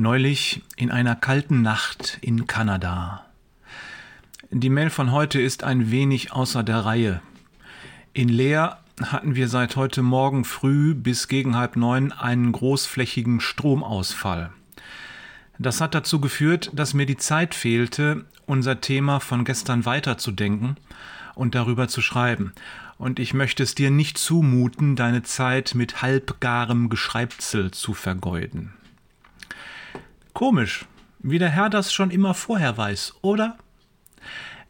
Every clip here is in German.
Neulich in einer kalten Nacht in Kanada. Die Mail von heute ist ein wenig außer der Reihe. In Leer hatten wir seit heute Morgen früh bis gegen halb neun einen großflächigen Stromausfall. Das hat dazu geführt, dass mir die Zeit fehlte, unser Thema von gestern weiterzudenken und darüber zu schreiben. Und ich möchte es dir nicht zumuten, deine Zeit mit halbgarem Geschreibzel zu vergeuden. Komisch, wie der Herr das schon immer vorher weiß, oder?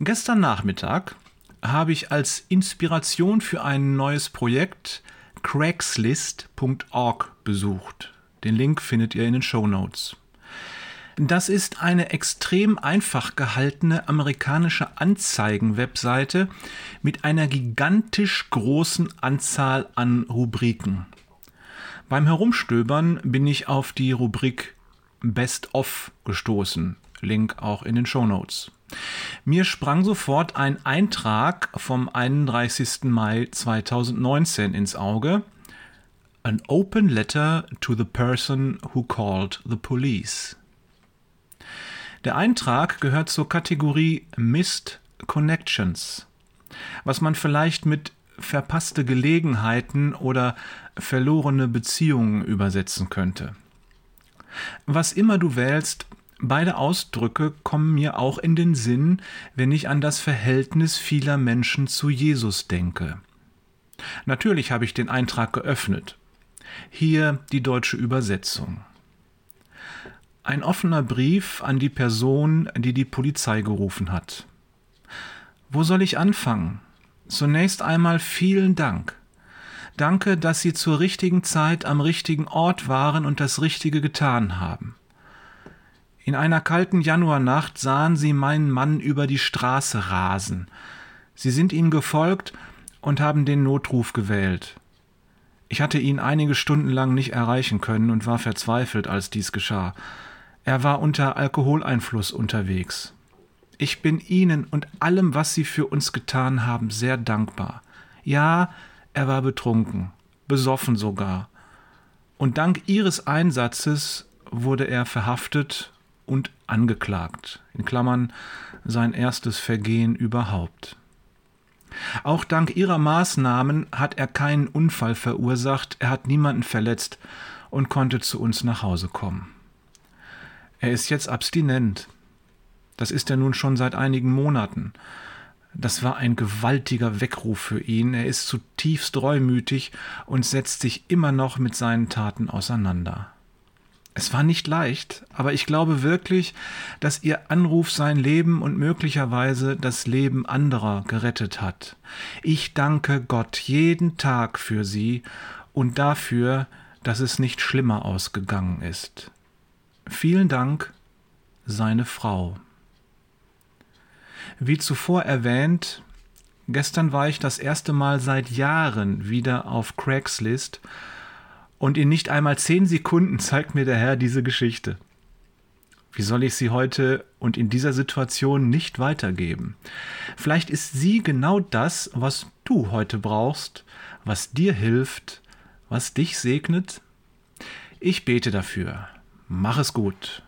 Gestern Nachmittag habe ich als Inspiration für ein neues Projekt craigslist.org besucht. Den Link findet ihr in den Show Notes. Das ist eine extrem einfach gehaltene amerikanische Anzeigen-Webseite mit einer gigantisch großen Anzahl an Rubriken. Beim Herumstöbern bin ich auf die Rubrik Best of gestoßen. Link auch in den Show Notes. Mir sprang sofort ein Eintrag vom 31. Mai 2019 ins Auge. An open letter to the person who called the police. Der Eintrag gehört zur Kategorie Missed Connections, was man vielleicht mit verpasste Gelegenheiten oder verlorene Beziehungen übersetzen könnte. Was immer du wählst, beide Ausdrücke kommen mir auch in den Sinn, wenn ich an das Verhältnis vieler Menschen zu Jesus denke. Natürlich habe ich den Eintrag geöffnet. Hier die deutsche Übersetzung. Ein offener Brief an die Person, die die Polizei gerufen hat. Wo soll ich anfangen? Zunächst einmal vielen Dank. Danke, dass Sie zur richtigen Zeit am richtigen Ort waren und das Richtige getan haben. In einer kalten Januarnacht sahen Sie meinen Mann über die Straße rasen. Sie sind ihm gefolgt und haben den Notruf gewählt. Ich hatte ihn einige Stunden lang nicht erreichen können und war verzweifelt, als dies geschah. Er war unter Alkoholeinfluss unterwegs. Ich bin Ihnen und allem, was Sie für uns getan haben, sehr dankbar. Ja, er war betrunken, besoffen sogar. Und dank ihres Einsatzes wurde er verhaftet und angeklagt. In Klammern sein erstes Vergehen überhaupt. Auch dank ihrer Maßnahmen hat er keinen Unfall verursacht, er hat niemanden verletzt und konnte zu uns nach Hause kommen. Er ist jetzt abstinent. Das ist er nun schon seit einigen Monaten. Das war ein gewaltiger Weckruf für ihn. Er ist zutiefst reumütig und setzt sich immer noch mit seinen Taten auseinander. Es war nicht leicht, aber ich glaube wirklich, dass ihr Anruf sein Leben und möglicherweise das Leben anderer gerettet hat. Ich danke Gott jeden Tag für sie und dafür, dass es nicht schlimmer ausgegangen ist. Vielen Dank, seine Frau. Wie zuvor erwähnt, gestern war ich das erste Mal seit Jahren wieder auf Craigslist und in nicht einmal zehn Sekunden zeigt mir der Herr diese Geschichte. Wie soll ich sie heute und in dieser Situation nicht weitergeben? Vielleicht ist sie genau das, was du heute brauchst, was dir hilft, was dich segnet. Ich bete dafür. Mach es gut.